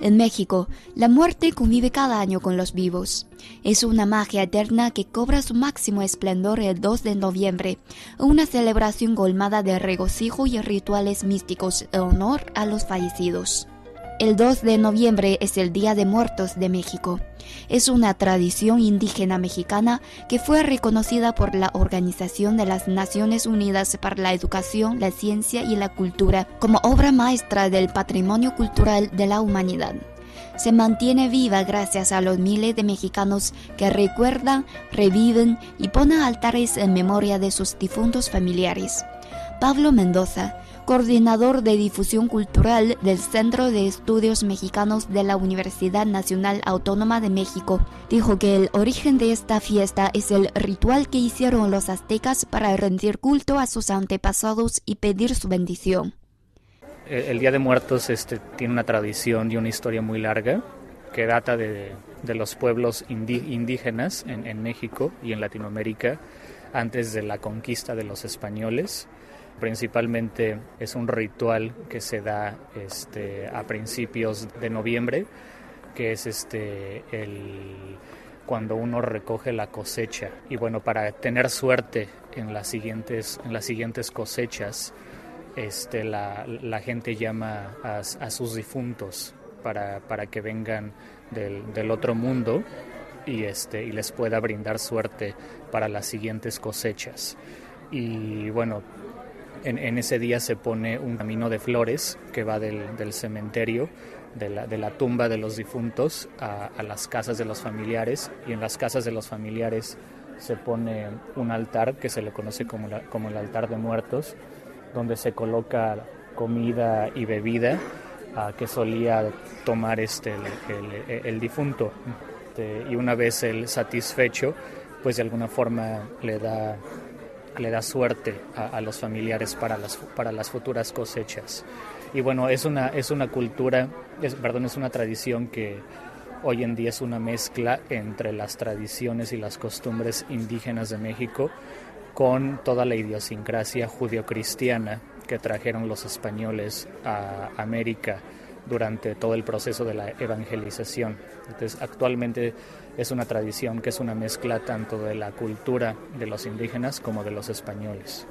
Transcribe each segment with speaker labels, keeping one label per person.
Speaker 1: En México, la muerte convive cada año con los vivos. Es una magia eterna que cobra su máximo esplendor el 2 de noviembre, una celebración colmada de regocijo y rituales místicos en honor a los fallecidos. El 2 de noviembre es el Día de Muertos de México. Es una tradición indígena mexicana que fue reconocida por la Organización de las Naciones Unidas para la Educación, la Ciencia y la Cultura como obra maestra del patrimonio cultural de la humanidad. Se mantiene viva gracias a los miles de mexicanos que recuerdan, reviven y ponen altares en memoria de sus difuntos familiares. Pablo Mendoza, coordinador de difusión cultural del Centro de Estudios Mexicanos de la Universidad Nacional Autónoma de México, dijo que el origen de esta fiesta es el ritual que hicieron los aztecas para rendir culto a sus antepasados y pedir su bendición.
Speaker 2: El Día de Muertos este, tiene una tradición y una historia muy larga que data de, los pueblos indígenas en, en México y en Latinoamérica antes de la conquista de los españoles Principalmente es un ritual que se da este, a principios de noviembre, que es este, el, cuando uno recoge la cosecha. Y bueno, para tener suerte en las siguientes, en las siguientes cosechas, este, la, la gente llama a, a sus difuntos para, para que vengan del, del, otro mundo y, este, y les pueda brindar suerte para las siguientes cosechas. Y bueno, en, ese día se pone un camino de flores que va del, cementerio, de la, tumba de los difuntos, a, las casas de los familiares y en las casas de los familiares se pone un altar que se le conoce como, el altar de muertos, donde se coloca comida y bebida que solía tomar este, el, difunto. Este, y una vez el satisfecho, pues de alguna forma le da le da suerte a, los familiares para las, para las futuras cosechas. Y bueno, es una, es una cultura, es, perdón, es una tradición que hoy en día es una mezcla entre las tradiciones y las costumbres indígenas de México con toda la idiosincrasia judio-cristiana que trajeron los españoles a América durante todo el proceso de la evangelización. Entonces, actualmente es una tradición que es una mezcla tanto de la cultura de los indígenas como de los españoles.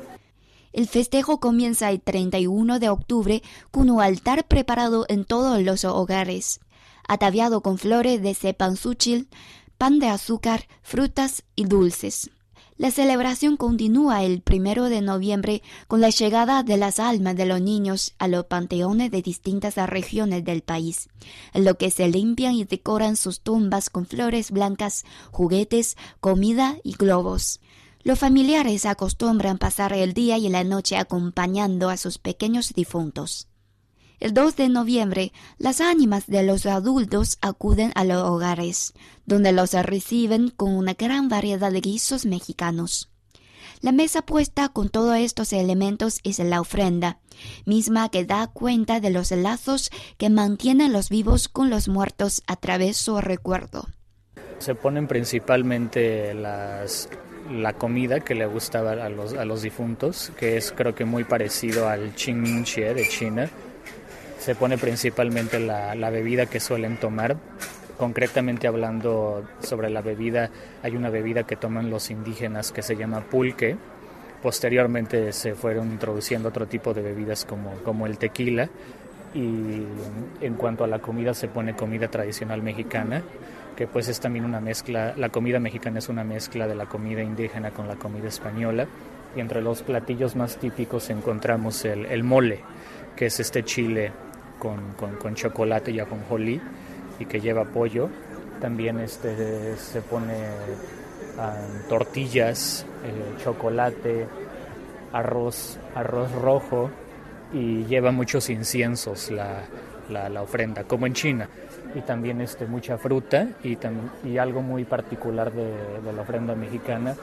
Speaker 1: El festejo comienza el 31 de octubre con un altar preparado en todos los hogares, ataviado con flores de cepanzúchil, pan de azúcar, frutas y dulces. La celebración continúa el primero de noviembre con la llegada de las almas de los niños a los panteones de distintas regiones del país, en lo que se limpian y decoran sus tumbas con flores blancas, juguetes, comida y globos. Los familiares acostumbran pasar el día y la noche acompañando a sus pequeños difuntos. El 2 de noviembre, las ánimas de los adultos acuden a los hogares, donde los reciben con una gran variedad de guisos mexicanos. La mesa puesta con todos estos elementos es la ofrenda, misma que da cuenta de los lazos que mantienen los vivos con los muertos a través de su recuerdo.
Speaker 2: Se ponen principalmente la comida que le gustaba a los, a los difuntos, que es creo que muy parecido al Qingming de China, se pone principalmente la, bebida que suelen tomar. Concretamente hablando sobre la bebida, hay una bebida que toman los indígenas que se llama pulque. Posteriormente se fueron introduciendo otro tipo de bebidas como, como el tequila. Y en cuanto a la comida, se pone comida tradicional mexicana, que pues es también una mezcla, la comida mexicana es una mezcla de la comida indígena con la comida española. Y entre los platillos más típicos encontramos el, el mole, que es este chile con, con, chocolate y ajonjolí y que lleva pollo. También este, se pone um, tortillas, eh, chocolate, arroz, arroz rojo y lleva muchos inciensos la, la, ofrenda, como en China. Y también este, mucha fruta y, y algo muy particular de, la ofrenda mexicana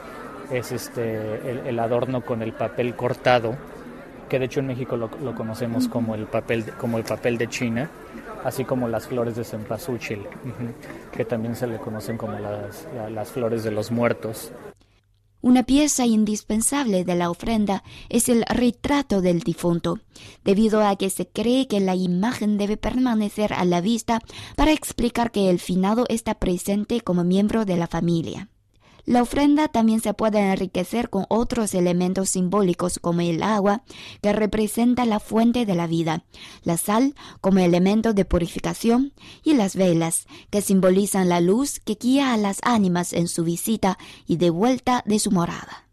Speaker 2: es este, el adorno con el papel cortado que de hecho en México lo, conocemos como el, papel, de China, así como las flores de cempasúchil, que también se le conocen como las flores de los muertos.
Speaker 1: Una pieza indispensable de la ofrenda es el retrato del difunto, debido a que se cree que la imagen debe permanecer a la vista para explicar que el finado está presente como miembro de la familia. La ofrenda también se puede enriquecer con otros elementos simbólicos como el agua, que representa la fuente de la vida, la sal como elemento de purificación y las velas, que simbolizan la luz que guía a las ánimas en su visita y de vuelta de su morada.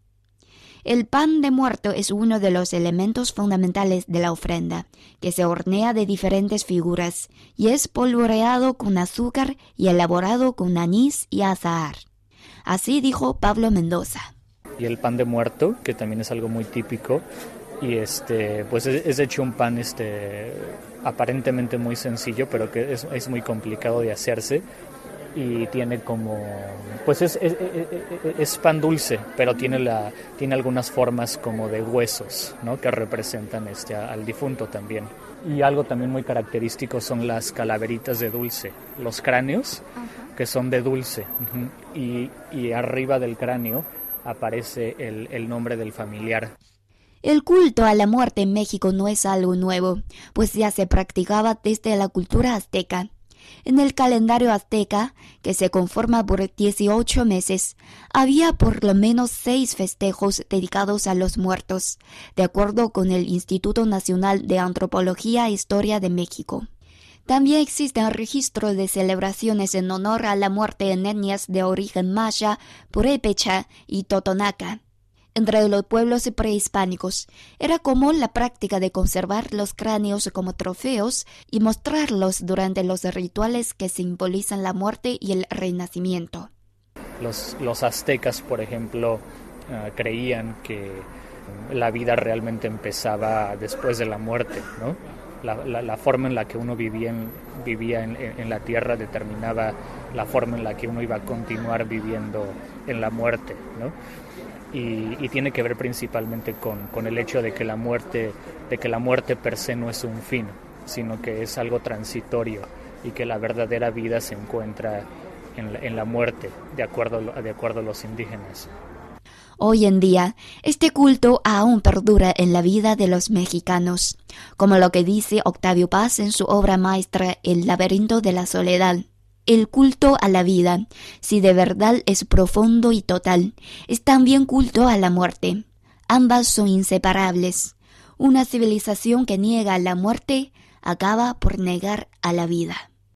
Speaker 1: El pan de muerto es uno de los elementos fundamentales de la ofrenda, que se hornea de diferentes figuras y es polvoreado con azúcar y elaborado con anís y azahar. Así dijo Pablo Mendoza.
Speaker 2: Y el pan de muerto, que también es algo muy típico, y este, pues es, hecho un pan este, aparentemente muy sencillo, pero que es, es muy complicado de hacerse y tiene como pues es, es, es, pan dulce pero tiene la tiene algunas formas como de huesos ¿no? que representan este al difunto también y algo también muy característico son las calaveritas de dulce los cráneos que son de dulce y, y, arriba del cráneo aparece el, el nombre del familiar.
Speaker 1: El culto a la muerte en México no es algo nuevo, pues ya se practicaba desde la cultura azteca. En el calendario azteca, que se conforma por 18 meses, había por lo menos seis festejos dedicados a los muertos, de acuerdo con el Instituto Nacional de Antropología e Historia de México. También existen registros de celebraciones en honor a la muerte en etnias de origen maya, purépecha y totonaca. Entre los pueblos prehispánicos era común la práctica de conservar los cráneos como trofeos y mostrarlos durante los rituales que simbolizan la muerte y el renacimiento.
Speaker 2: Los, aztecas, por ejemplo, ah, creían que la vida realmente empezaba después de la muerte, la, forma en la que uno vivía, en, la tierra determinaba la forma en la que uno iba a continuar viviendo en la muerte. Y, tiene que ver principalmente con, el hecho de que la muerte, de que la muerte per se no es un fin, sino que es algo transitorio y que la verdadera vida se encuentra en la, muerte, de acuerdo, de acuerdo a los indígenas.
Speaker 1: Hoy en día, este culto aún perdura en la vida de los mexicanos, como lo que dice Octavio Paz en su obra maestra El laberinto de la soledad. El culto a la vida, si de verdad es profundo y total, es también culto a la muerte. Ambas son inseparables. Una civilización que niega la muerte acaba por negar a la vida.